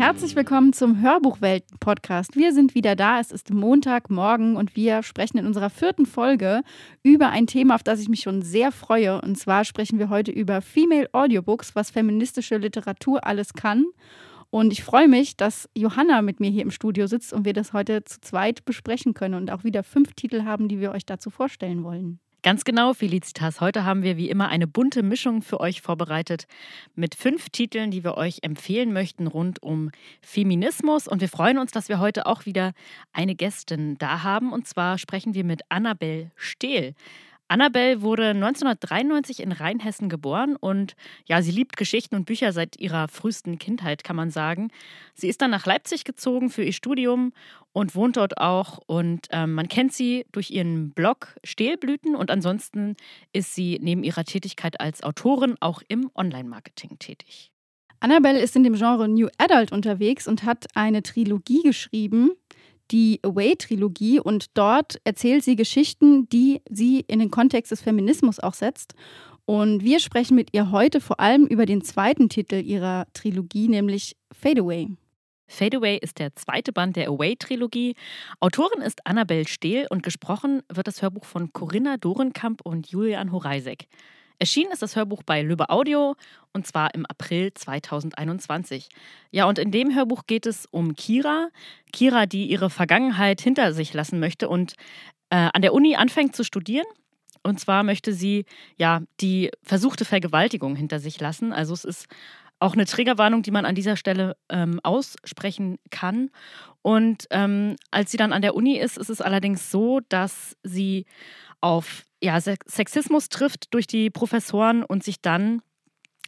Herzlich willkommen zum Hörbuchwelten-Podcast. Wir sind wieder da. Es ist Montagmorgen und wir sprechen in unserer vierten Folge über ein Thema, auf das ich mich schon sehr freue. Und zwar sprechen wir heute über Female Audiobooks, was feministische Literatur alles kann. Und ich freue mich, dass Johanna mit mir hier im Studio sitzt und wir das heute zu zweit besprechen können und auch wieder fünf Titel haben, die wir euch dazu vorstellen wollen. Ganz genau, Felicitas. Heute haben wir wie immer eine bunte Mischung für euch vorbereitet mit fünf Titeln, die wir euch empfehlen möchten rund um Feminismus. Und wir freuen uns, dass wir heute auch wieder eine Gästin da haben. Und zwar sprechen wir mit Annabel Stehl. Annabelle wurde 1993 in Rheinhessen geboren und ja, sie liebt Geschichten und Bücher seit ihrer frühesten Kindheit, kann man sagen. Sie ist dann nach Leipzig gezogen für ihr Studium und wohnt dort auch. Und ähm, man kennt sie durch ihren Blog Stehlblüten und ansonsten ist sie neben ihrer Tätigkeit als Autorin auch im Online-Marketing tätig. Annabelle ist in dem Genre New Adult unterwegs und hat eine Trilogie geschrieben, die Away-Trilogie und dort erzählt sie Geschichten, die sie in den Kontext des Feminismus auch setzt. Und wir sprechen mit ihr heute vor allem über den zweiten Titel ihrer Trilogie, nämlich Fade Away. Fade Away ist der zweite Band der Away-Trilogie. Autorin ist Annabel Stehl und gesprochen wird das Hörbuch von Corinna Dorenkamp und Julian Horeisek. Erschienen ist das Hörbuch bei Löbe Audio und zwar im April 2021. Ja, und in dem Hörbuch geht es um Kira. Kira, die ihre Vergangenheit hinter sich lassen möchte und äh, an der Uni anfängt zu studieren. Und zwar möchte sie ja die versuchte Vergewaltigung hinter sich lassen. Also es ist auch eine Triggerwarnung, die man an dieser Stelle ähm, aussprechen kann. Und ähm, als sie dann an der Uni ist, ist es allerdings so, dass sie auf ja, Sexismus trifft durch die Professoren und sich dann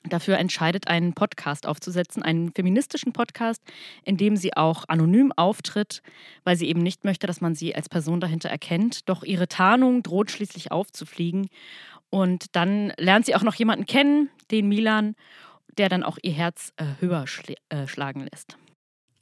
dafür entscheidet, einen Podcast aufzusetzen, einen feministischen Podcast, in dem sie auch anonym auftritt, weil sie eben nicht möchte, dass man sie als Person dahinter erkennt. Doch ihre Tarnung droht schließlich aufzufliegen. Und dann lernt sie auch noch jemanden kennen, den Milan, der dann auch ihr Herz äh, höher schl äh, schlagen lässt.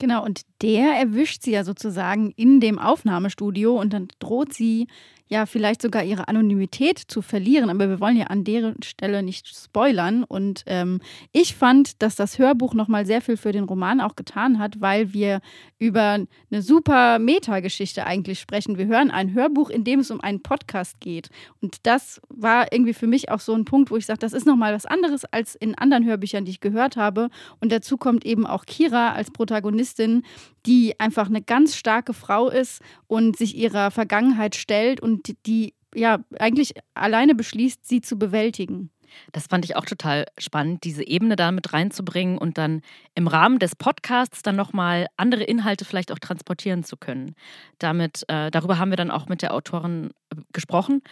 Genau, und der erwischt sie ja sozusagen in dem Aufnahmestudio und dann droht sie ja vielleicht sogar ihre Anonymität zu verlieren. Aber wir wollen ja an deren Stelle nicht spoilern. Und ähm, ich fand, dass das Hörbuch nochmal sehr viel für den Roman auch getan hat, weil wir über eine super Metageschichte eigentlich sprechen. Wir hören ein Hörbuch, in dem es um einen Podcast geht. Und das war irgendwie für mich auch so ein Punkt, wo ich sage, das ist nochmal was anderes als in anderen Hörbüchern, die ich gehört habe. Und dazu kommt eben auch Kira als Protagonistin, die einfach eine ganz starke Frau ist und sich ihrer Vergangenheit stellt und die ja eigentlich alleine beschließt, sie zu bewältigen. Das fand ich auch total spannend, diese Ebene da mit reinzubringen und dann im Rahmen des Podcasts dann nochmal andere Inhalte vielleicht auch transportieren zu können. Damit, äh, darüber haben wir dann auch mit der Autorin äh, gesprochen.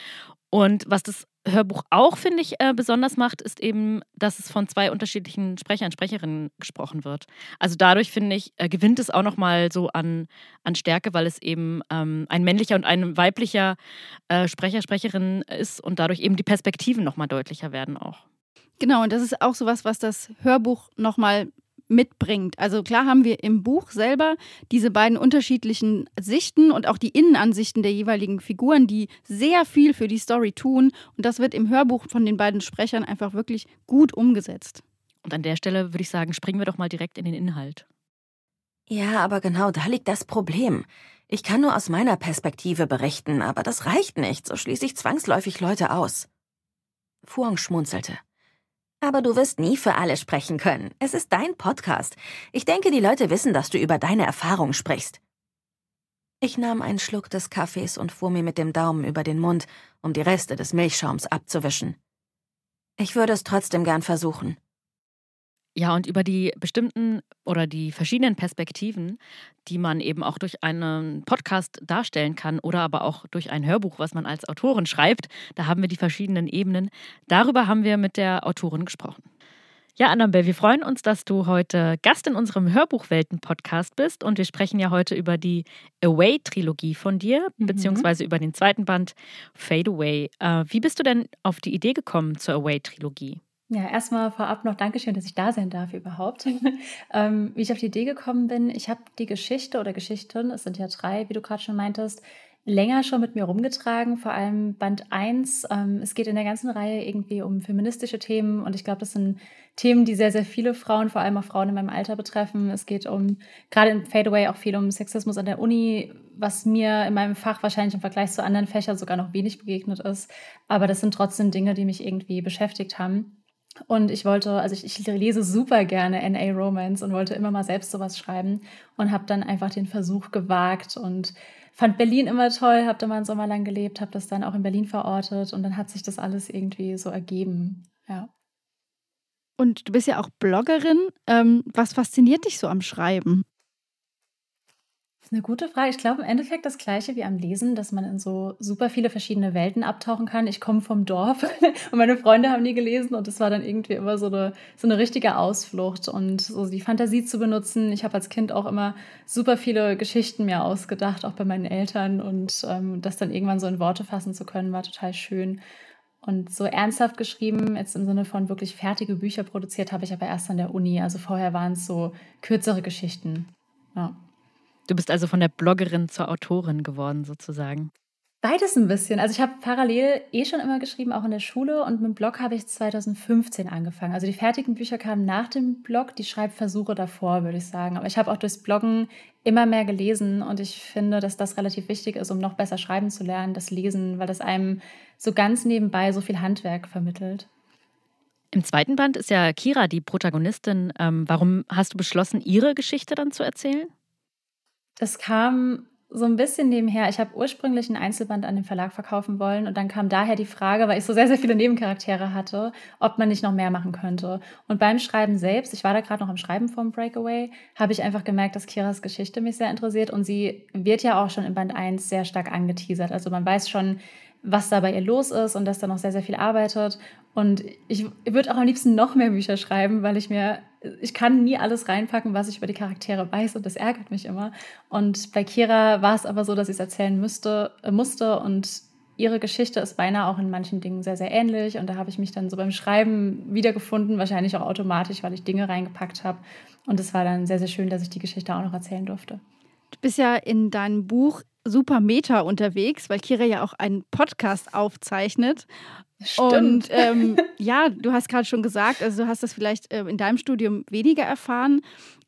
Und was das Hörbuch auch, finde ich, äh, besonders macht, ist eben, dass es von zwei unterschiedlichen Sprechern, Sprecherinnen gesprochen wird. Also dadurch, finde ich, äh, gewinnt es auch nochmal so an, an Stärke, weil es eben ähm, ein männlicher und ein weiblicher äh, Sprecher, Sprecherin ist und dadurch eben die Perspektiven nochmal deutlicher werden auch. Genau, und das ist auch so was, was das Hörbuch nochmal mitbringt. Also klar haben wir im Buch selber diese beiden unterschiedlichen Sichten und auch die Innenansichten der jeweiligen Figuren, die sehr viel für die Story tun. Und das wird im Hörbuch von den beiden Sprechern einfach wirklich gut umgesetzt. Und an der Stelle würde ich sagen, springen wir doch mal direkt in den Inhalt. Ja, aber genau da liegt das Problem. Ich kann nur aus meiner Perspektive berichten, aber das reicht nicht, so schließe ich zwangsläufig Leute aus. Fuang schmunzelte. Aber du wirst nie für alle sprechen können. Es ist dein Podcast. Ich denke, die Leute wissen, dass du über deine Erfahrung sprichst. Ich nahm einen Schluck des Kaffees und fuhr mir mit dem Daumen über den Mund, um die Reste des Milchschaums abzuwischen. Ich würde es trotzdem gern versuchen. Ja, und über die bestimmten oder die verschiedenen Perspektiven, die man eben auch durch einen Podcast darstellen kann oder aber auch durch ein Hörbuch, was man als Autorin schreibt, da haben wir die verschiedenen Ebenen. Darüber haben wir mit der Autorin gesprochen. Ja, Annabelle, wir freuen uns, dass du heute Gast in unserem Hörbuchwelten-Podcast bist und wir sprechen ja heute über die Away-Trilogie von dir, mhm. beziehungsweise über den zweiten Band Fade Away. Äh, wie bist du denn auf die Idee gekommen zur Away-Trilogie? Ja, erstmal vorab noch Dankeschön, dass ich da sein darf überhaupt. ähm, wie ich auf die Idee gekommen bin, ich habe die Geschichte oder Geschichten, es sind ja drei, wie du gerade schon meintest, länger schon mit mir rumgetragen, vor allem Band 1. Ähm, es geht in der ganzen Reihe irgendwie um feministische Themen und ich glaube, das sind Themen, die sehr, sehr viele Frauen, vor allem auch Frauen in meinem Alter betreffen. Es geht um, gerade in Fadeaway auch viel um Sexismus an der Uni, was mir in meinem Fach wahrscheinlich im Vergleich zu anderen Fächern sogar noch wenig begegnet ist. Aber das sind trotzdem Dinge, die mich irgendwie beschäftigt haben. Und ich wollte, also ich, ich, lese super gerne NA Romance und wollte immer mal selbst sowas schreiben und habe dann einfach den Versuch gewagt und fand Berlin immer toll, habe da mal einen Sommer lang gelebt, habe das dann auch in Berlin verortet und dann hat sich das alles irgendwie so ergeben. Ja. Und du bist ja auch Bloggerin. Ähm, was fasziniert dich so am Schreiben? Das ist eine gute Frage. Ich glaube im Endeffekt das Gleiche wie am Lesen, dass man in so super viele verschiedene Welten abtauchen kann. Ich komme vom Dorf und meine Freunde haben nie gelesen und es war dann irgendwie immer so eine, so eine richtige Ausflucht und so die Fantasie zu benutzen. Ich habe als Kind auch immer super viele Geschichten mir ausgedacht, auch bei meinen Eltern und ähm, das dann irgendwann so in Worte fassen zu können, war total schön. Und so ernsthaft geschrieben, jetzt im Sinne von wirklich fertige Bücher produziert, habe ich aber erst an der Uni. Also vorher waren es so kürzere Geschichten. Ja. Du bist also von der Bloggerin zur Autorin geworden, sozusagen. Beides ein bisschen. Also ich habe parallel eh schon immer geschrieben, auch in der Schule. Und mit dem Blog habe ich 2015 angefangen. Also die fertigen Bücher kamen nach dem Blog, die Schreibversuche davor, würde ich sagen. Aber ich habe auch durchs Bloggen immer mehr gelesen. Und ich finde, dass das relativ wichtig ist, um noch besser schreiben zu lernen, das Lesen, weil das einem so ganz nebenbei so viel Handwerk vermittelt. Im zweiten Band ist ja Kira die Protagonistin. Ähm, warum hast du beschlossen, ihre Geschichte dann zu erzählen? Das kam so ein bisschen nebenher. Ich habe ursprünglich ein Einzelband an den Verlag verkaufen wollen und dann kam daher die Frage, weil ich so sehr, sehr viele Nebencharaktere hatte, ob man nicht noch mehr machen könnte. Und beim Schreiben selbst, ich war da gerade noch am Schreiben vom Breakaway, habe ich einfach gemerkt, dass Kiras Geschichte mich sehr interessiert und sie wird ja auch schon in Band 1 sehr stark angeteasert. Also man weiß schon, was da bei ihr los ist und dass da noch sehr, sehr viel arbeitet. Und ich würde auch am liebsten noch mehr Bücher schreiben, weil ich mir, ich kann nie alles reinpacken, was ich über die Charaktere weiß und das ärgert mich immer. Und bei Kira war es aber so, dass ich es erzählen müsste, äh, musste und ihre Geschichte ist beinahe auch in manchen Dingen sehr, sehr ähnlich. Und da habe ich mich dann so beim Schreiben wiedergefunden, wahrscheinlich auch automatisch, weil ich Dinge reingepackt habe. Und es war dann sehr, sehr schön, dass ich die Geschichte auch noch erzählen durfte. Du bist ja in deinem Buch super Meta unterwegs, weil Kira ja auch einen Podcast aufzeichnet. Stimmt. Und ähm, ja, du hast gerade schon gesagt, also du hast das vielleicht äh, in deinem Studium weniger erfahren,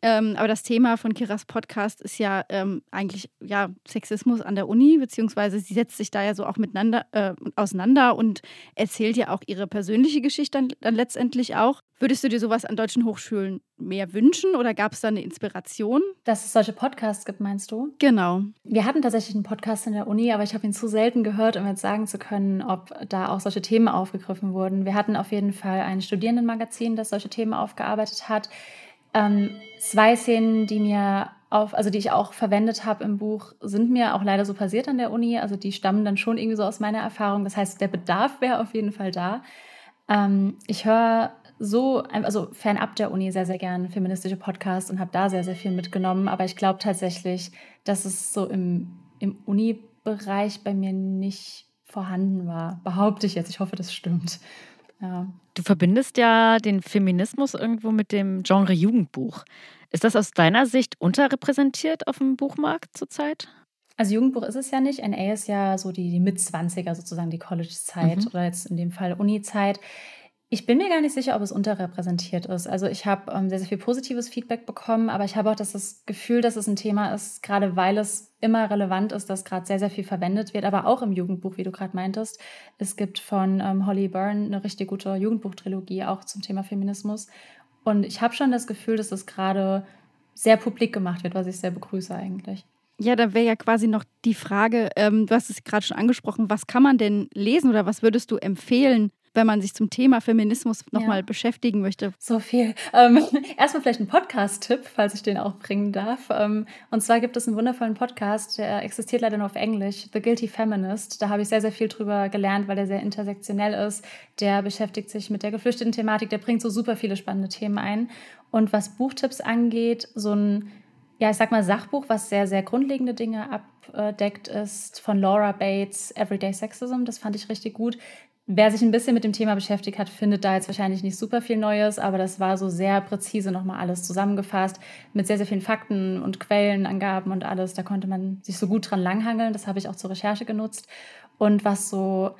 ähm, aber das Thema von Kiras Podcast ist ja ähm, eigentlich ja, Sexismus an der Uni, beziehungsweise sie setzt sich da ja so auch miteinander äh, auseinander und erzählt ja auch ihre persönliche Geschichte dann, dann letztendlich auch. Würdest du dir sowas an deutschen Hochschulen mehr wünschen oder gab es da eine Inspiration? Dass es solche Podcasts gibt, meinst du? Genau. Wir hatten tatsächlich einen Podcast in der Uni, aber ich habe ihn zu selten gehört, um jetzt sagen zu können, ob da auch solche Themen aufgegriffen wurden. Wir hatten auf jeden Fall ein Studierendenmagazin, das solche Themen aufgearbeitet hat. Ähm, zwei Szenen, die mir auf, also die ich auch verwendet habe im Buch, sind mir auch leider so passiert an der Uni. Also die stammen dann schon irgendwie so aus meiner Erfahrung. Das heißt, der Bedarf wäre auf jeden Fall da. Ähm, ich höre so, also fernab der Uni sehr, sehr gern feministische Podcasts und habe da sehr, sehr viel mitgenommen. Aber ich glaube tatsächlich, dass es so im, im Uni-Bereich bei mir nicht vorhanden war. Behaupte ich jetzt. Ich hoffe, das stimmt. Ja. Du verbindest ja den Feminismus irgendwo mit dem Genre Jugendbuch. Ist das aus deiner Sicht unterrepräsentiert auf dem Buchmarkt zurzeit? Also Jugendbuch ist es ja nicht. NA ist ja so die, die Mitzwanziger sozusagen, die College-Zeit mhm. oder jetzt in dem Fall Uni-Zeit. Ich bin mir gar nicht sicher, ob es unterrepräsentiert ist. Also ich habe ähm, sehr, sehr viel positives Feedback bekommen, aber ich habe auch das, Gefühl, dass es ein Thema ist, gerade weil es immer relevant ist, dass gerade sehr, sehr viel verwendet wird, aber auch im Jugendbuch, wie du gerade meintest. Es gibt von ähm, Holly Byrne eine richtig gute Jugendbuchtrilogie auch zum Thema Feminismus. Und ich habe schon das Gefühl, dass es gerade sehr publik gemacht wird, was ich sehr begrüße eigentlich. Ja, da wäre ja quasi noch die Frage, ähm, du hast es gerade schon angesprochen, was kann man denn lesen oder was würdest du empfehlen, wenn man sich zum Thema Feminismus nochmal ja. beschäftigen möchte? So viel. Ähm, erstmal vielleicht ein Podcast-Tipp, falls ich den auch bringen darf. Ähm, und zwar gibt es einen wundervollen Podcast, der existiert leider nur auf Englisch, The Guilty Feminist. Da habe ich sehr, sehr viel drüber gelernt, weil der sehr intersektionell ist. Der beschäftigt sich mit der geflüchteten Thematik, der bringt so super viele spannende Themen ein. Und was Buchtipps angeht, so ein ja, ich sag mal, Sachbuch, was sehr, sehr grundlegende Dinge abdeckt, ist von Laura Bates, Everyday Sexism. Das fand ich richtig gut Wer sich ein bisschen mit dem Thema beschäftigt hat, findet da jetzt wahrscheinlich nicht super viel Neues, aber das war so sehr präzise nochmal alles zusammengefasst mit sehr, sehr vielen Fakten und Quellenangaben und alles. Da konnte man sich so gut dran langhangeln. Das habe ich auch zur Recherche genutzt. Und was so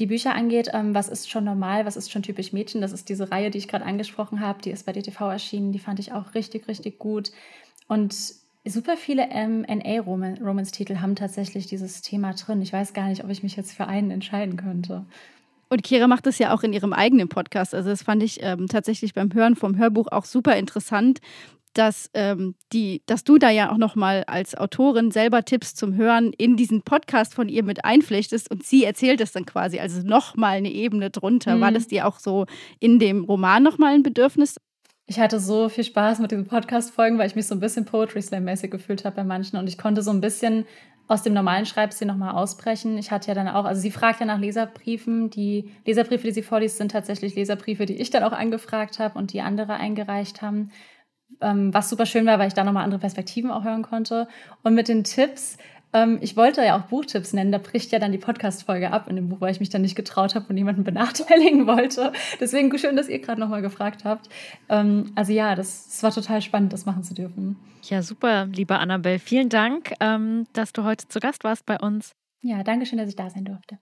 die Bücher angeht, ähm, was ist schon normal, was ist schon typisch Mädchen, das ist diese Reihe, die ich gerade angesprochen habe, die ist bei DTV erschienen, die fand ich auch richtig, richtig gut. Und super viele MA-Romance-Titel haben tatsächlich dieses Thema drin. Ich weiß gar nicht, ob ich mich jetzt für einen entscheiden könnte. Und Kira macht das ja auch in ihrem eigenen Podcast. Also das fand ich ähm, tatsächlich beim Hören vom Hörbuch auch super interessant, dass, ähm, die, dass du da ja auch nochmal als Autorin selber Tipps zum Hören in diesen Podcast von ihr mit einflechtest und sie erzählt es dann quasi, also nochmal eine Ebene drunter. Mhm. War das dir auch so in dem Roman nochmal ein Bedürfnis? Ich hatte so viel Spaß mit diesen Podcast-Folgen, weil ich mich so ein bisschen Poetry Slam-mäßig gefühlt habe bei manchen und ich konnte so ein bisschen aus dem normalen Schreibstil nochmal ausbrechen. Ich hatte ja dann auch, also sie fragt ja nach Leserbriefen. Die Leserbriefe, die sie vorliest, sind tatsächlich Leserbriefe, die ich dann auch angefragt habe und die andere eingereicht haben. Ähm, was super schön war, weil ich da nochmal andere Perspektiven auch hören konnte. Und mit den Tipps, ähm, ich wollte ja auch Buchtipps nennen, da bricht ja dann die Podcast-Folge ab in dem Buch, weil ich mich dann nicht getraut habe und jemanden benachteiligen wollte. Deswegen schön, dass ihr gerade nochmal gefragt habt. Ähm, also ja, das, das war total spannend, das machen zu dürfen. Ja, super, liebe Annabelle. Vielen Dank, ähm, dass du heute zu Gast warst bei uns. Ja, danke schön, dass ich da sein durfte.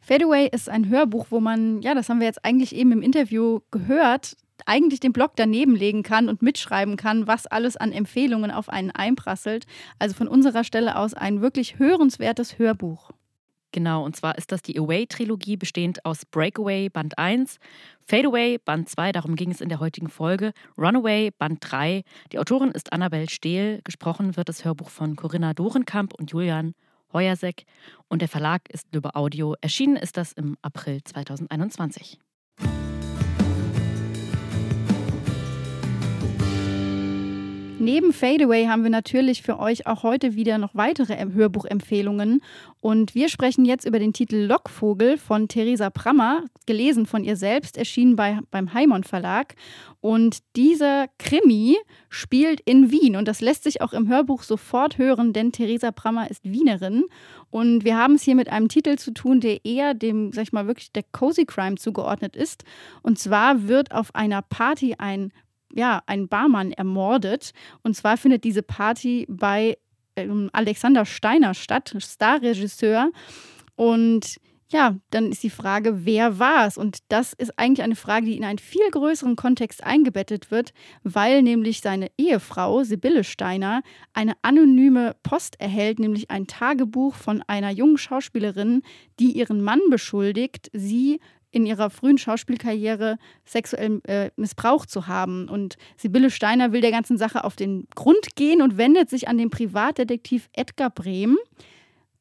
Fadeaway ist ein Hörbuch, wo man, ja, das haben wir jetzt eigentlich eben im Interview gehört, eigentlich den Blog daneben legen kann und mitschreiben kann, was alles an Empfehlungen auf einen einprasselt. Also von unserer Stelle aus ein wirklich hörenswertes Hörbuch. Genau, und zwar ist das die Away-Trilogie, bestehend aus Breakaway Band 1, Fadeaway Band 2, darum ging es in der heutigen Folge, Runaway Band 3. Die Autorin ist Annabel Stehl, gesprochen wird das Hörbuch von Corinna Dorenkamp und Julian Heuersek und der Verlag ist Lübbe Audio. Erschienen ist das im April 2021. Neben Fadeaway haben wir natürlich für euch auch heute wieder noch weitere Hörbuchempfehlungen. Und wir sprechen jetzt über den Titel Lockvogel von Theresa Prammer, gelesen von ihr selbst, erschienen bei, beim Heimon Verlag. Und dieser Krimi spielt in Wien. Und das lässt sich auch im Hörbuch sofort hören, denn Theresa Prammer ist Wienerin. Und wir haben es hier mit einem Titel zu tun, der eher dem, sag ich mal, wirklich der Cozy Crime zugeordnet ist. Und zwar wird auf einer Party ein ja, ein Barmann ermordet. Und zwar findet diese Party bei ähm, Alexander Steiner statt, Starregisseur. Und ja, dann ist die Frage, wer war es? Und das ist eigentlich eine Frage, die in einen viel größeren Kontext eingebettet wird, weil nämlich seine Ehefrau, Sibylle Steiner, eine anonyme Post erhält, nämlich ein Tagebuch von einer jungen Schauspielerin, die ihren Mann beschuldigt, sie in ihrer frühen Schauspielkarriere sexuell äh, missbraucht zu haben. Und Sibylle Steiner will der ganzen Sache auf den Grund gehen und wendet sich an den Privatdetektiv Edgar Brehm.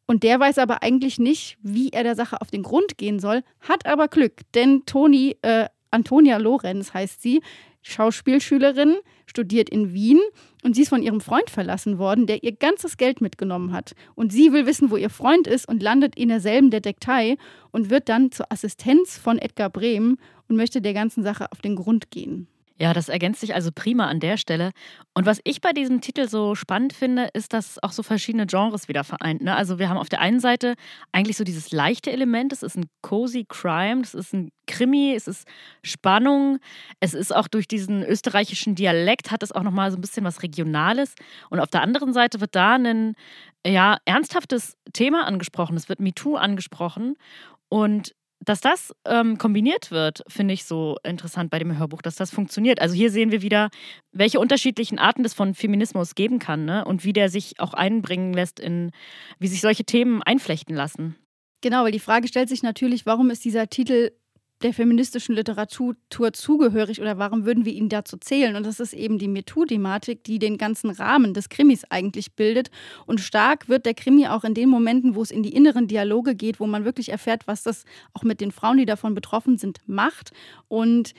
Und der weiß aber eigentlich nicht, wie er der Sache auf den Grund gehen soll, hat aber Glück, denn Toni, äh, Antonia Lorenz heißt sie, Schauspielschülerin, studiert in Wien und sie ist von ihrem Freund verlassen worden, der ihr ganzes Geld mitgenommen hat. Und sie will wissen, wo ihr Freund ist und landet in derselben Detektei und wird dann zur Assistenz von Edgar Brehm und möchte der ganzen Sache auf den Grund gehen. Ja, das ergänzt sich also prima an der Stelle. Und was ich bei diesem Titel so spannend finde, ist, dass auch so verschiedene Genres wieder vereint. Ne? Also wir haben auf der einen Seite eigentlich so dieses leichte Element, es ist ein cozy Crime, es ist ein Krimi, es ist Spannung, es ist auch durch diesen österreichischen Dialekt hat es auch nochmal so ein bisschen was Regionales. Und auf der anderen Seite wird da ein ja, ernsthaftes Thema angesprochen, es wird MeToo angesprochen. Und dass das ähm, kombiniert wird, finde ich so interessant bei dem Hörbuch, dass das funktioniert. Also hier sehen wir wieder, welche unterschiedlichen Arten es von Feminismus geben kann ne? und wie der sich auch einbringen lässt in, wie sich solche Themen einflechten lassen. Genau, weil die Frage stellt sich natürlich, warum ist dieser Titel der feministischen Literatur zugehörig oder warum würden wir ihn dazu zählen? Und das ist eben die MeToo-Thematik, die den ganzen Rahmen des Krimis eigentlich bildet. Und stark wird der Krimi auch in den Momenten, wo es in die inneren Dialoge geht, wo man wirklich erfährt, was das auch mit den Frauen, die davon betroffen sind, macht. Und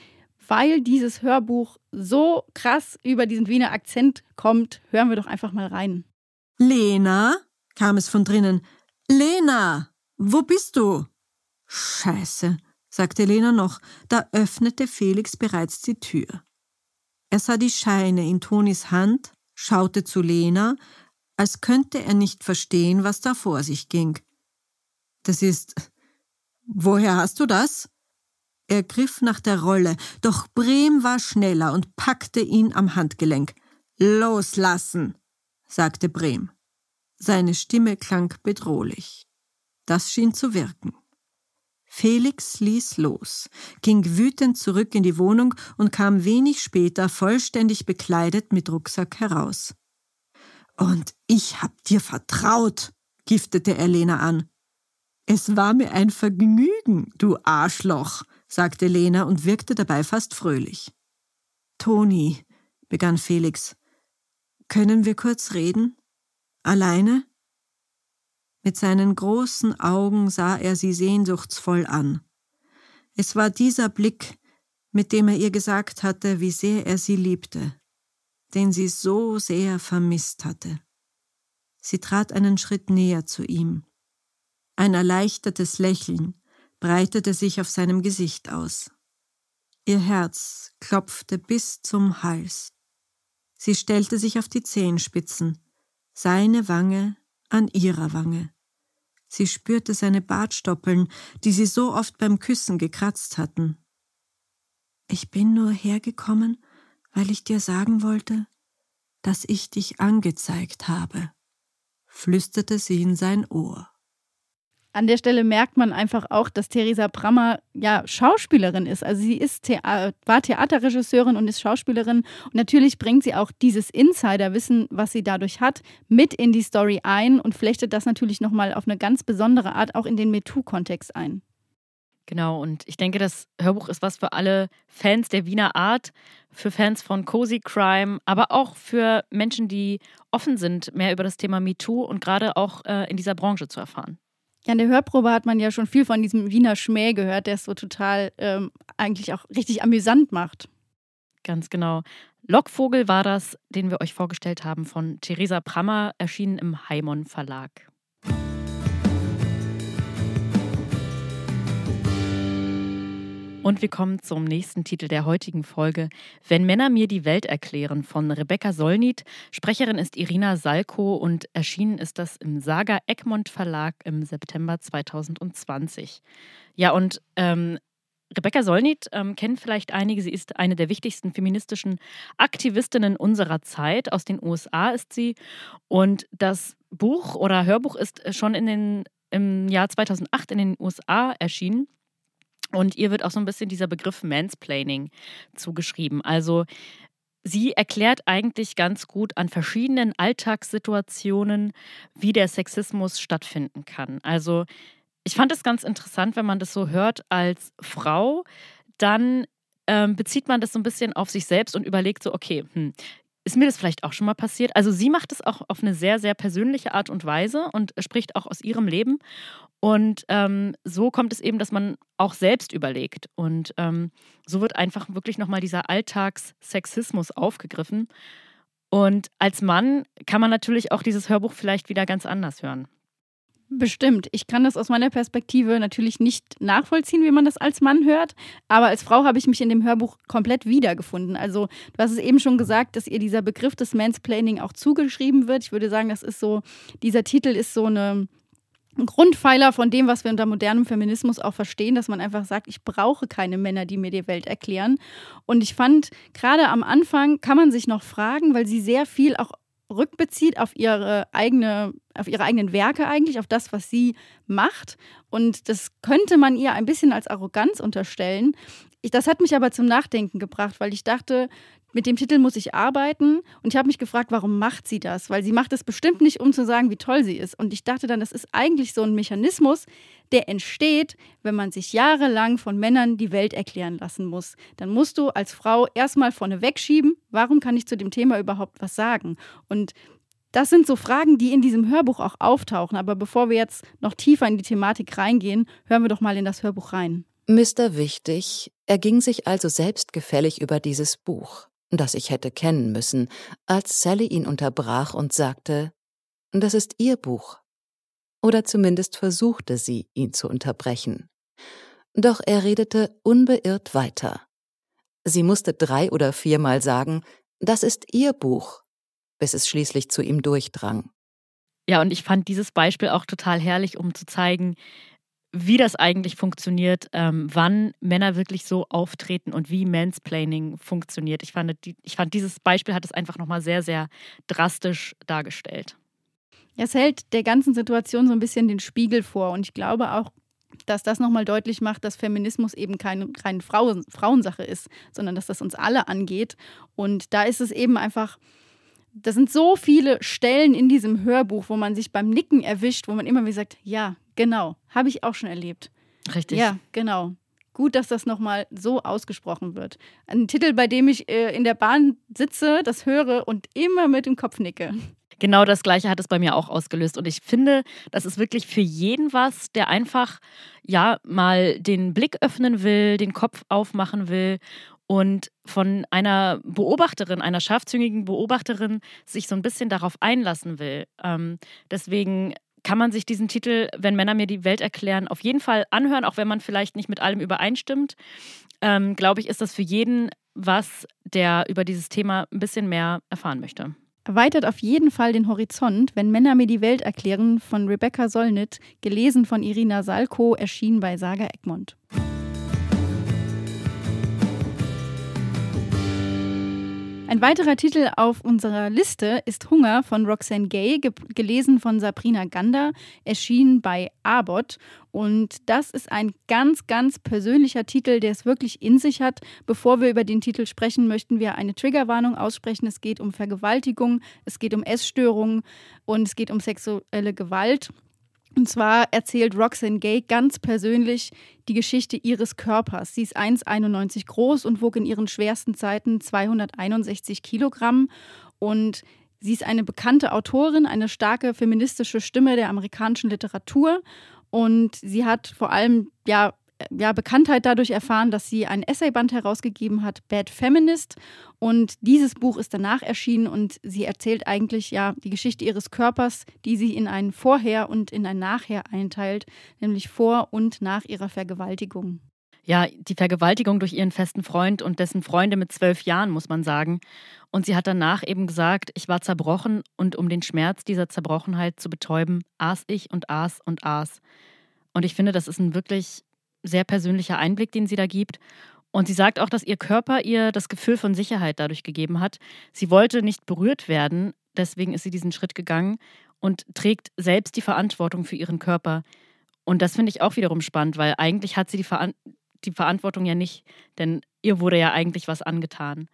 weil dieses Hörbuch so krass über diesen Wiener Akzent kommt, hören wir doch einfach mal rein. Lena, kam es von drinnen. Lena, wo bist du? Scheiße sagte Lena noch, da öffnete Felix bereits die Tür. Er sah die Scheine in Tonis Hand, schaute zu Lena, als könnte er nicht verstehen, was da vor sich ging. Das ist. Woher hast du das? Er griff nach der Rolle, doch Brehm war schneller und packte ihn am Handgelenk. Loslassen, sagte Brehm. Seine Stimme klang bedrohlich. Das schien zu wirken. Felix ließ los, ging wütend zurück in die Wohnung und kam wenig später vollständig bekleidet mit Rucksack heraus. Und ich hab dir vertraut, giftete er Lena an. Es war mir ein Vergnügen, du Arschloch, sagte Lena und wirkte dabei fast fröhlich. Toni, begann Felix, können wir kurz reden? Alleine? Mit seinen großen Augen sah er sie sehnsuchtsvoll an. Es war dieser Blick, mit dem er ihr gesagt hatte, wie sehr er sie liebte, den sie so sehr vermisst hatte. Sie trat einen Schritt näher zu ihm. Ein erleichtertes Lächeln breitete sich auf seinem Gesicht aus. Ihr Herz klopfte bis zum Hals. Sie stellte sich auf die Zehenspitzen, seine Wange an ihrer Wange. Sie spürte seine Bartstoppeln, die sie so oft beim Küssen gekratzt hatten. Ich bin nur hergekommen, weil ich dir sagen wollte, dass ich dich angezeigt habe, flüsterte sie in sein Ohr. An der Stelle merkt man einfach auch, dass Theresa Brammer ja Schauspielerin ist. Also sie ist Thea war Theaterregisseurin und ist Schauspielerin. Und natürlich bringt sie auch dieses Insiderwissen, was sie dadurch hat, mit in die Story ein und flechtet das natürlich nochmal auf eine ganz besondere Art auch in den MeToo-Kontext ein. Genau, und ich denke, das Hörbuch ist was für alle Fans der Wiener Art, für Fans von Cozy Crime, aber auch für Menschen, die offen sind, mehr über das Thema MeToo und gerade auch äh, in dieser Branche zu erfahren. Ja, in der Hörprobe hat man ja schon viel von diesem Wiener Schmäh gehört, der es so total ähm, eigentlich auch richtig amüsant macht. Ganz genau. Lockvogel war das, den wir euch vorgestellt haben, von Theresa Prammer, erschienen im Heimon Verlag. Und wir kommen zum nächsten Titel der heutigen Folge. Wenn Männer mir die Welt erklären von Rebecca Solnit. Sprecherin ist Irina Salko und erschienen ist das im Saga Egmont Verlag im September 2020. Ja, und ähm, Rebecca Solnit ähm, kennen vielleicht einige. Sie ist eine der wichtigsten feministischen Aktivistinnen unserer Zeit. Aus den USA ist sie. Und das Buch oder Hörbuch ist schon in den, im Jahr 2008 in den USA erschienen. Und ihr wird auch so ein bisschen dieser Begriff Mansplaining zugeschrieben. Also sie erklärt eigentlich ganz gut an verschiedenen Alltagssituationen, wie der Sexismus stattfinden kann. Also ich fand es ganz interessant, wenn man das so hört als Frau, dann ähm, bezieht man das so ein bisschen auf sich selbst und überlegt so, okay, hm, ist mir das vielleicht auch schon mal passiert? Also sie macht es auch auf eine sehr, sehr persönliche Art und Weise und spricht auch aus ihrem Leben. Und ähm, so kommt es eben, dass man auch selbst überlegt. Und ähm, so wird einfach wirklich nochmal dieser Alltagssexismus aufgegriffen. Und als Mann kann man natürlich auch dieses Hörbuch vielleicht wieder ganz anders hören. Bestimmt. Ich kann das aus meiner Perspektive natürlich nicht nachvollziehen, wie man das als Mann hört. Aber als Frau habe ich mich in dem Hörbuch komplett wiedergefunden. Also, du hast es eben schon gesagt, dass ihr dieser Begriff des Mansplaining auch zugeschrieben wird. Ich würde sagen, das ist so, dieser Titel ist so eine Grundpfeiler von dem, was wir unter modernem Feminismus auch verstehen, dass man einfach sagt, ich brauche keine Männer, die mir die Welt erklären. Und ich fand, gerade am Anfang kann man sich noch fragen, weil sie sehr viel auch rückbezieht auf ihre eigene, auf ihre eigenen Werke eigentlich, auf das, was sie macht. Und das könnte man ihr ein bisschen als Arroganz unterstellen. Ich, das hat mich aber zum Nachdenken gebracht, weil ich dachte, mit dem Titel muss ich arbeiten. Und ich habe mich gefragt, warum macht sie das? Weil sie macht es bestimmt nicht, um zu sagen, wie toll sie ist. Und ich dachte dann, das ist eigentlich so ein Mechanismus, der entsteht, wenn man sich jahrelang von Männern die Welt erklären lassen muss. Dann musst du als Frau erstmal vorne wegschieben, warum kann ich zu dem Thema überhaupt was sagen? Und das sind so Fragen, die in diesem Hörbuch auch auftauchen. Aber bevor wir jetzt noch tiefer in die Thematik reingehen, hören wir doch mal in das Hörbuch rein. Mr. Wichtig erging sich also selbstgefällig über dieses Buch das ich hätte kennen müssen, als Sally ihn unterbrach und sagte, das ist Ihr Buch. Oder zumindest versuchte sie, ihn zu unterbrechen. Doch er redete unbeirrt weiter. Sie musste drei oder viermal sagen, das ist Ihr Buch, bis es schließlich zu ihm durchdrang. Ja, und ich fand dieses Beispiel auch total herrlich, um zu zeigen, wie das eigentlich funktioniert, ähm, wann Männer wirklich so auftreten und wie Mansplaining funktioniert. Ich fand, ich fand dieses Beispiel hat es einfach nochmal sehr, sehr drastisch dargestellt. Es hält der ganzen Situation so ein bisschen den Spiegel vor und ich glaube auch, dass das nochmal deutlich macht, dass Feminismus eben keine rein Frauen, Frauensache ist, sondern dass das uns alle angeht. Und da ist es eben einfach, da sind so viele Stellen in diesem Hörbuch, wo man sich beim Nicken erwischt, wo man immer wieder sagt, ja, genau, habe ich auch schon erlebt. Richtig. Ja, genau. Gut, dass das nochmal so ausgesprochen wird. Ein Titel, bei dem ich äh, in der Bahn sitze, das höre und immer mit dem Kopf nicke. Genau das Gleiche hat es bei mir auch ausgelöst. Und ich finde, das ist wirklich für jeden was, der einfach, ja, mal den Blick öffnen will, den Kopf aufmachen will und von einer Beobachterin, einer scharfzüngigen Beobachterin sich so ein bisschen darauf einlassen will. Ähm, deswegen kann man sich diesen Titel, wenn Männer mir die Welt erklären, auf jeden Fall anhören, auch wenn man vielleicht nicht mit allem übereinstimmt. Ähm, Glaube ich, ist das für jeden was, der über dieses Thema ein bisschen mehr erfahren möchte. Erweitert auf jeden Fall den Horizont, wenn Männer mir die Welt erklären, von Rebecca Solnit, gelesen von Irina Salko, erschienen bei Saga Egmont. Ein weiterer Titel auf unserer Liste ist Hunger von Roxane Gay, ge gelesen von Sabrina Gander, erschienen bei Abot. Und das ist ein ganz, ganz persönlicher Titel, der es wirklich in sich hat. Bevor wir über den Titel sprechen, möchten wir eine Triggerwarnung aussprechen. Es geht um Vergewaltigung, es geht um Essstörungen und es geht um sexuelle Gewalt. Und zwar erzählt Roxanne Gay ganz persönlich die Geschichte ihres Körpers. Sie ist 1,91 groß und wog in ihren schwersten Zeiten 261 Kilogramm. Und sie ist eine bekannte Autorin, eine starke feministische Stimme der amerikanischen Literatur. Und sie hat vor allem ja ja, Bekanntheit dadurch erfahren, dass sie ein Essayband herausgegeben hat, Bad Feminist. Und dieses Buch ist danach erschienen und sie erzählt eigentlich ja die Geschichte ihres Körpers, die sie in ein Vorher und in ein Nachher einteilt, nämlich vor und nach ihrer Vergewaltigung. Ja, die Vergewaltigung durch ihren festen Freund und dessen Freunde mit zwölf Jahren, muss man sagen. Und sie hat danach eben gesagt, ich war zerbrochen und um den Schmerz dieser Zerbrochenheit zu betäuben, aß ich und aß und aß. Und ich finde, das ist ein wirklich sehr persönlicher Einblick, den sie da gibt. Und sie sagt auch, dass ihr Körper ihr das Gefühl von Sicherheit dadurch gegeben hat. Sie wollte nicht berührt werden, deswegen ist sie diesen Schritt gegangen und trägt selbst die Verantwortung für ihren Körper. Und das finde ich auch wiederum spannend, weil eigentlich hat sie die, Ver die Verantwortung ja nicht, denn ihr wurde ja eigentlich was angetan.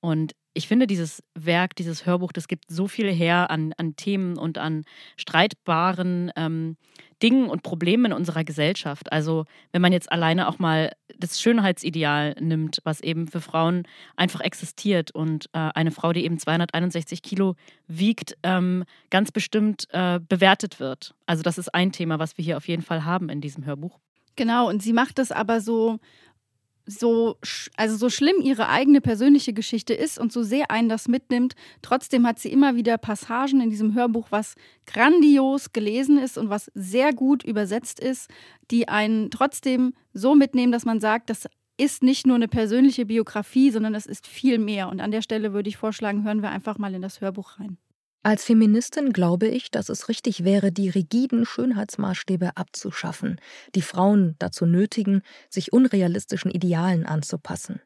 Und ich finde, dieses Werk, dieses Hörbuch, das gibt so viel her an, an Themen und an streitbaren ähm, Dingen und Problemen in unserer Gesellschaft. Also wenn man jetzt alleine auch mal das Schönheitsideal nimmt, was eben für Frauen einfach existiert und äh, eine Frau, die eben 261 Kilo wiegt, ähm, ganz bestimmt äh, bewertet wird. Also das ist ein Thema, was wir hier auf jeden Fall haben in diesem Hörbuch. Genau, und sie macht das aber so so, also so schlimm ihre eigene persönliche Geschichte ist und so sehr einen das mitnimmt, trotzdem hat sie immer wieder Passagen in diesem Hörbuch, was grandios gelesen ist und was sehr gut übersetzt ist, die einen trotzdem so mitnehmen, dass man sagt, das ist nicht nur eine persönliche Biografie, sondern es ist viel mehr. Und an der Stelle würde ich vorschlagen, hören wir einfach mal in das Hörbuch rein. Als Feministin glaube ich, dass es richtig wäre, die rigiden Schönheitsmaßstäbe abzuschaffen, die Frauen dazu nötigen, sich unrealistischen Idealen anzupassen.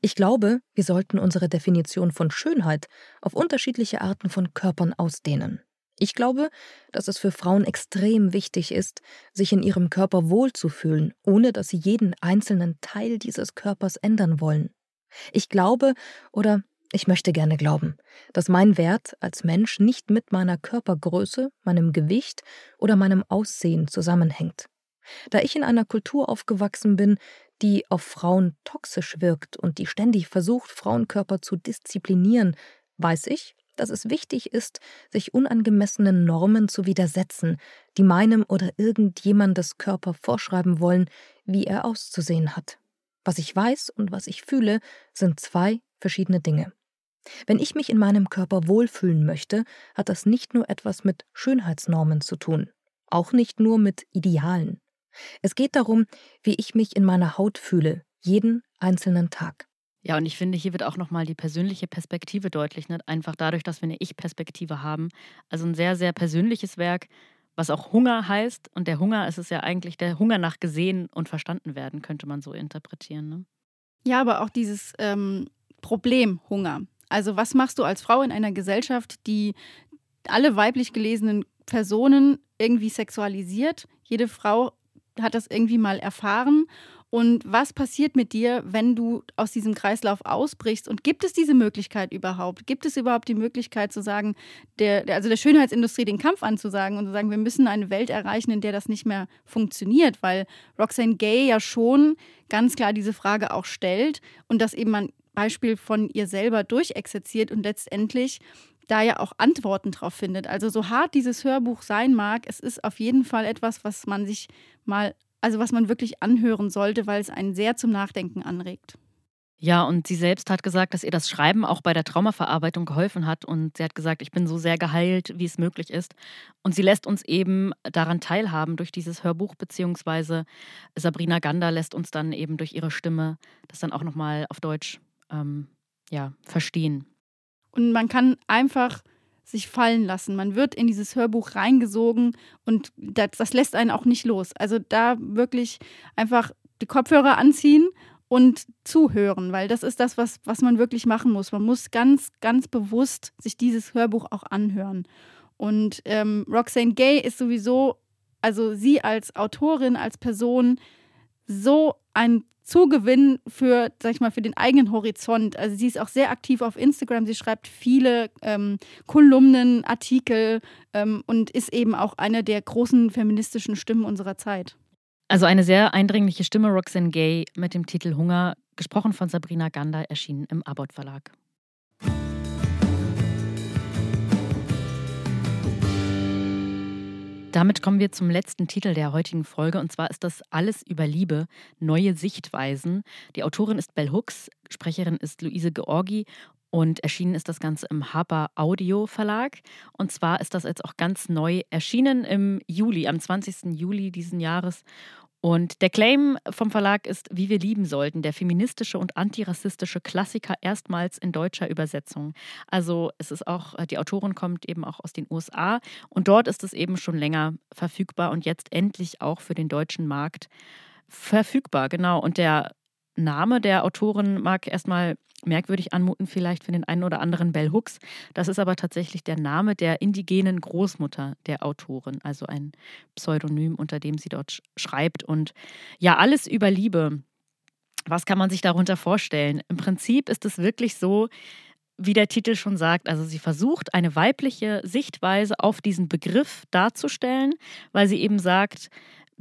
Ich glaube, wir sollten unsere Definition von Schönheit auf unterschiedliche Arten von Körpern ausdehnen. Ich glaube, dass es für Frauen extrem wichtig ist, sich in ihrem Körper wohlzufühlen, ohne dass sie jeden einzelnen Teil dieses Körpers ändern wollen. Ich glaube, oder ich möchte gerne glauben, dass mein Wert als Mensch nicht mit meiner Körpergröße, meinem Gewicht oder meinem Aussehen zusammenhängt. Da ich in einer Kultur aufgewachsen bin, die auf Frauen toxisch wirkt und die ständig versucht, Frauenkörper zu disziplinieren, weiß ich, dass es wichtig ist, sich unangemessenen Normen zu widersetzen, die meinem oder irgendjemandes Körper vorschreiben wollen, wie er auszusehen hat. Was ich weiß und was ich fühle, sind zwei verschiedene Dinge. Wenn ich mich in meinem Körper wohlfühlen möchte, hat das nicht nur etwas mit Schönheitsnormen zu tun, auch nicht nur mit Idealen. Es geht darum, wie ich mich in meiner Haut fühle, jeden einzelnen Tag. Ja, und ich finde, hier wird auch nochmal die persönliche Perspektive deutlich, ne? einfach dadurch, dass wir eine Ich-Perspektive haben. Also ein sehr, sehr persönliches Werk, was auch Hunger heißt. Und der Hunger ist es ja eigentlich der Hunger nach gesehen und verstanden werden, könnte man so interpretieren. Ne? Ja, aber auch dieses ähm, Problem Hunger. Also was machst du als Frau in einer Gesellschaft, die alle weiblich gelesenen Personen irgendwie sexualisiert? Jede Frau hat das irgendwie mal erfahren und was passiert mit dir, wenn du aus diesem Kreislauf ausbrichst? Und gibt es diese Möglichkeit überhaupt? Gibt es überhaupt die Möglichkeit zu sagen, der, also der Schönheitsindustrie den Kampf anzusagen und zu sagen, wir müssen eine Welt erreichen, in der das nicht mehr funktioniert? Weil Roxane Gay ja schon ganz klar diese Frage auch stellt und das eben ein Beispiel von ihr selber durchexerziert und letztendlich da ja auch Antworten drauf findet. Also so hart dieses Hörbuch sein mag, es ist auf jeden Fall etwas, was man sich mal also was man wirklich anhören sollte, weil es einen sehr zum Nachdenken anregt. Ja, und sie selbst hat gesagt, dass ihr das Schreiben auch bei der Traumaverarbeitung geholfen hat. Und sie hat gesagt, ich bin so sehr geheilt, wie es möglich ist. Und sie lässt uns eben daran teilhaben durch dieses Hörbuch, beziehungsweise Sabrina Gander lässt uns dann eben durch ihre Stimme das dann auch nochmal auf Deutsch ähm, ja, verstehen. Und man kann einfach sich fallen lassen. Man wird in dieses Hörbuch reingesogen und das, das lässt einen auch nicht los. Also da wirklich einfach die Kopfhörer anziehen und zuhören, weil das ist das, was, was man wirklich machen muss. Man muss ganz, ganz bewusst sich dieses Hörbuch auch anhören. Und ähm, Roxane Gay ist sowieso, also sie als Autorin, als Person, so ein Zugewinn für, sag ich mal, für den eigenen Horizont. Also sie ist auch sehr aktiv auf Instagram. Sie schreibt viele ähm, Kolumnen, Artikel ähm, und ist eben auch eine der großen feministischen Stimmen unserer Zeit. Also eine sehr eindringliche Stimme, Roxanne Gay, mit dem Titel Hunger, gesprochen von Sabrina Gander, erschienen im Abbott Verlag. Damit kommen wir zum letzten Titel der heutigen Folge und zwar ist das Alles über Liebe, neue Sichtweisen. Die Autorin ist Bell Hooks, Sprecherin ist Luise Georgi und erschienen ist das Ganze im Harper Audio Verlag. Und zwar ist das jetzt auch ganz neu erschienen im Juli, am 20. Juli diesen Jahres. Und der Claim vom Verlag ist Wie wir lieben sollten, der feministische und antirassistische Klassiker erstmals in deutscher Übersetzung. Also es ist auch, äh, die Autorin kommt eben auch aus den USA und dort ist es eben schon länger verfügbar und jetzt endlich auch für den deutschen Markt verfügbar. Genau. Und der Name der Autorin mag erstmal merkwürdig anmuten, vielleicht für den einen oder anderen Bell Hooks. Das ist aber tatsächlich der Name der indigenen Großmutter der Autorin, also ein Pseudonym, unter dem sie dort schreibt. Und ja, alles über Liebe. Was kann man sich darunter vorstellen? Im Prinzip ist es wirklich so, wie der Titel schon sagt, also sie versucht eine weibliche Sichtweise auf diesen Begriff darzustellen, weil sie eben sagt,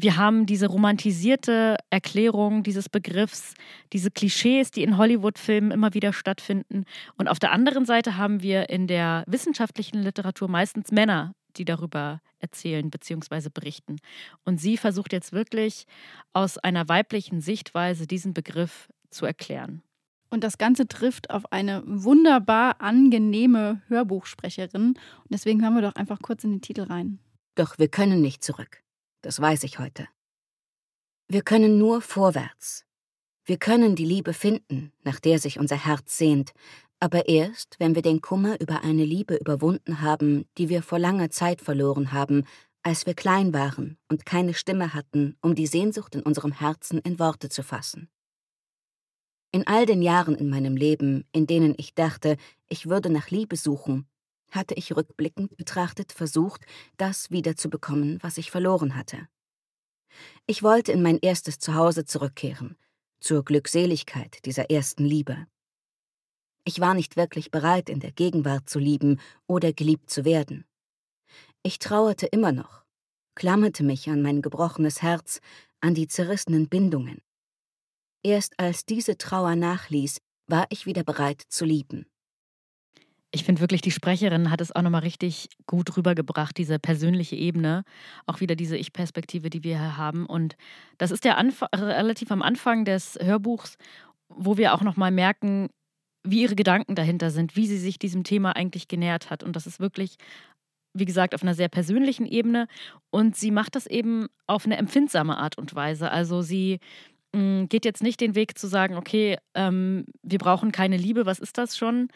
wir haben diese romantisierte Erklärung dieses Begriffs, diese Klischees, die in Hollywood-Filmen immer wieder stattfinden. Und auf der anderen Seite haben wir in der wissenschaftlichen Literatur meistens Männer, die darüber erzählen bzw. berichten. Und sie versucht jetzt wirklich aus einer weiblichen Sichtweise diesen Begriff zu erklären. Und das Ganze trifft auf eine wunderbar angenehme Hörbuchsprecherin. Und deswegen hören wir doch einfach kurz in den Titel rein. Doch wir können nicht zurück. Das weiß ich heute. Wir können nur vorwärts. Wir können die Liebe finden, nach der sich unser Herz sehnt, aber erst, wenn wir den Kummer über eine Liebe überwunden haben, die wir vor langer Zeit verloren haben, als wir klein waren und keine Stimme hatten, um die Sehnsucht in unserem Herzen in Worte zu fassen. In all den Jahren in meinem Leben, in denen ich dachte, ich würde nach Liebe suchen, hatte ich rückblickend betrachtet versucht, das wiederzubekommen, was ich verloren hatte. Ich wollte in mein erstes Zuhause zurückkehren, zur Glückseligkeit dieser ersten Liebe. Ich war nicht wirklich bereit, in der Gegenwart zu lieben oder geliebt zu werden. Ich trauerte immer noch, klammerte mich an mein gebrochenes Herz, an die zerrissenen Bindungen. Erst als diese Trauer nachließ, war ich wieder bereit zu lieben ich finde wirklich, die Sprecherin hat es auch nochmal richtig gut rübergebracht, diese persönliche Ebene, auch wieder diese Ich-Perspektive, die wir hier haben. Und das ist ja Anf relativ am Anfang des Hörbuchs, wo wir auch nochmal merken, wie ihre Gedanken dahinter sind, wie sie sich diesem Thema eigentlich genähert hat. Und das ist wirklich, wie gesagt, auf einer sehr persönlichen Ebene. Und sie macht das eben auf eine empfindsame Art und Weise. Also sie geht jetzt nicht den Weg zu sagen, okay, ähm, wir brauchen keine Liebe, was ist das schon?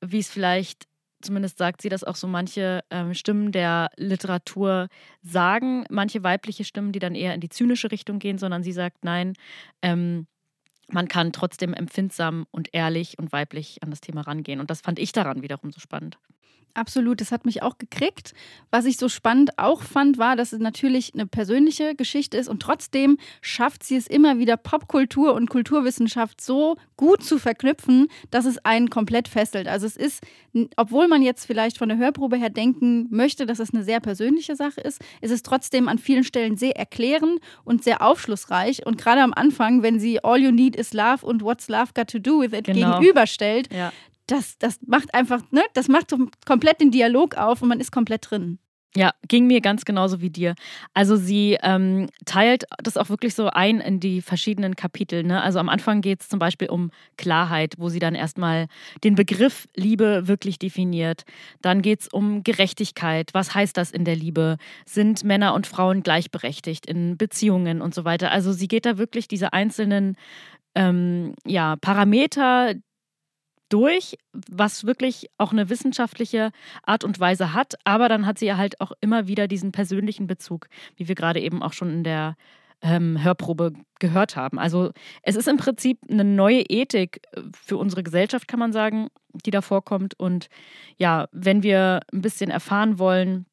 Wie es vielleicht zumindest sagt sie, dass auch so manche ähm, Stimmen der Literatur sagen, manche weibliche Stimmen, die dann eher in die zynische Richtung gehen, sondern sie sagt, nein, ähm, man kann trotzdem empfindsam und ehrlich und weiblich an das Thema rangehen. Und das fand ich daran wiederum so spannend. Absolut, das hat mich auch gekriegt. Was ich so spannend auch fand, war, dass es natürlich eine persönliche Geschichte ist und trotzdem schafft sie es immer wieder, Popkultur und Kulturwissenschaft so gut zu verknüpfen, dass es einen komplett fesselt. Also es ist, obwohl man jetzt vielleicht von der Hörprobe her denken möchte, dass es eine sehr persönliche Sache ist, ist es trotzdem an vielen Stellen sehr erklärend und sehr aufschlussreich. Und gerade am Anfang, wenn sie All You Need Is Love und What's Love Got to Do with It genau. gegenüberstellt, ja das, das macht einfach, ne, das macht so komplett den Dialog auf und man ist komplett drin. Ja, ging mir ganz genauso wie dir. Also sie ähm, teilt das auch wirklich so ein in die verschiedenen Kapitel. Ne? Also am Anfang geht es zum Beispiel um Klarheit, wo sie dann erstmal den Begriff Liebe wirklich definiert. Dann geht es um Gerechtigkeit. Was heißt das in der Liebe? Sind Männer und Frauen gleichberechtigt in Beziehungen und so weiter? Also sie geht da wirklich diese einzelnen ähm, ja, Parameter, durch, was wirklich auch eine wissenschaftliche Art und Weise hat. Aber dann hat sie ja halt auch immer wieder diesen persönlichen Bezug, wie wir gerade eben auch schon in der ähm, Hörprobe gehört haben. Also es ist im Prinzip eine neue Ethik äh, für unsere Gesellschaft, kann man sagen, die da vorkommt. Und ja, wenn wir ein bisschen erfahren wollen,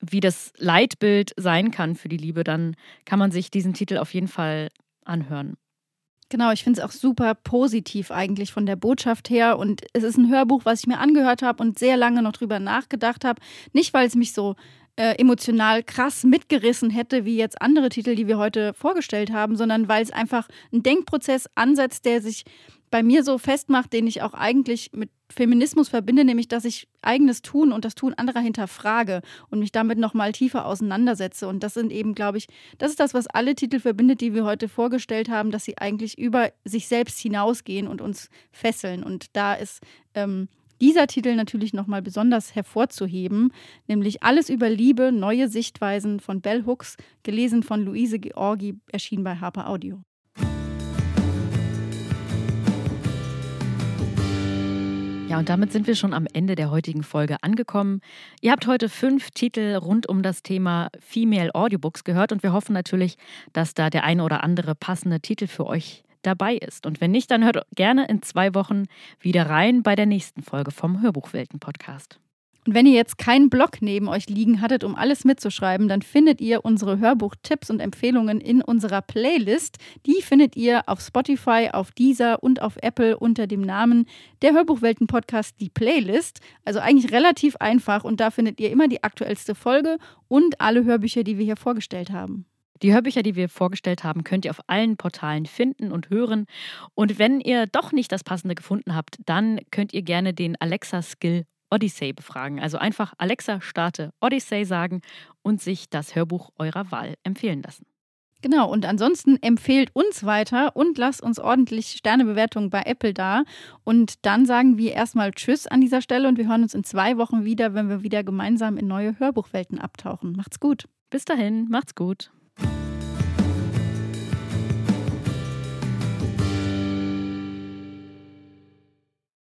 wie das Leitbild sein kann für die Liebe, dann kann man sich diesen Titel auf jeden Fall anhören. Genau, ich finde es auch super positiv eigentlich von der Botschaft her. Und es ist ein Hörbuch, was ich mir angehört habe und sehr lange noch drüber nachgedacht habe. Nicht, weil es mich so äh, emotional krass mitgerissen hätte, wie jetzt andere Titel, die wir heute vorgestellt haben, sondern weil es einfach einen Denkprozess ansetzt, der sich bei mir so festmacht, den ich auch eigentlich mit Feminismus verbinde, nämlich dass ich eigenes Tun und das Tun anderer hinterfrage und mich damit nochmal tiefer auseinandersetze. Und das sind eben, glaube ich, das ist das, was alle Titel verbindet, die wir heute vorgestellt haben, dass sie eigentlich über sich selbst hinausgehen und uns fesseln. Und da ist ähm, dieser Titel natürlich nochmal besonders hervorzuheben, nämlich Alles über Liebe, neue Sichtweisen von Bell Hooks, gelesen von Luise Georgi, erschien bei Harper Audio. Ja, und damit sind wir schon am Ende der heutigen Folge angekommen. Ihr habt heute fünf Titel rund um das Thema Female Audiobooks gehört und wir hoffen natürlich, dass da der eine oder andere passende Titel für euch dabei ist. Und wenn nicht, dann hört gerne in zwei Wochen wieder rein bei der nächsten Folge vom Hörbuchwelten Podcast. Und wenn ihr jetzt keinen Blog neben euch liegen hattet, um alles mitzuschreiben, dann findet ihr unsere Hörbuchtipps und Empfehlungen in unserer Playlist. Die findet ihr auf Spotify, auf Deezer und auf Apple unter dem Namen der Hörbuchwelten Podcast die Playlist. Also eigentlich relativ einfach und da findet ihr immer die aktuellste Folge und alle Hörbücher, die wir hier vorgestellt haben. Die Hörbücher, die wir vorgestellt haben, könnt ihr auf allen Portalen finden und hören. Und wenn ihr doch nicht das passende gefunden habt, dann könnt ihr gerne den Alexa-Skill Odyssey befragen. Also einfach Alexa starte Odyssey sagen und sich das Hörbuch eurer Wahl empfehlen lassen. Genau, und ansonsten empfehlt uns weiter und lasst uns ordentlich Sternebewertungen bei Apple da. Und dann sagen wir erstmal Tschüss an dieser Stelle und wir hören uns in zwei Wochen wieder, wenn wir wieder gemeinsam in neue Hörbuchwelten abtauchen. Macht's gut. Bis dahin, macht's gut.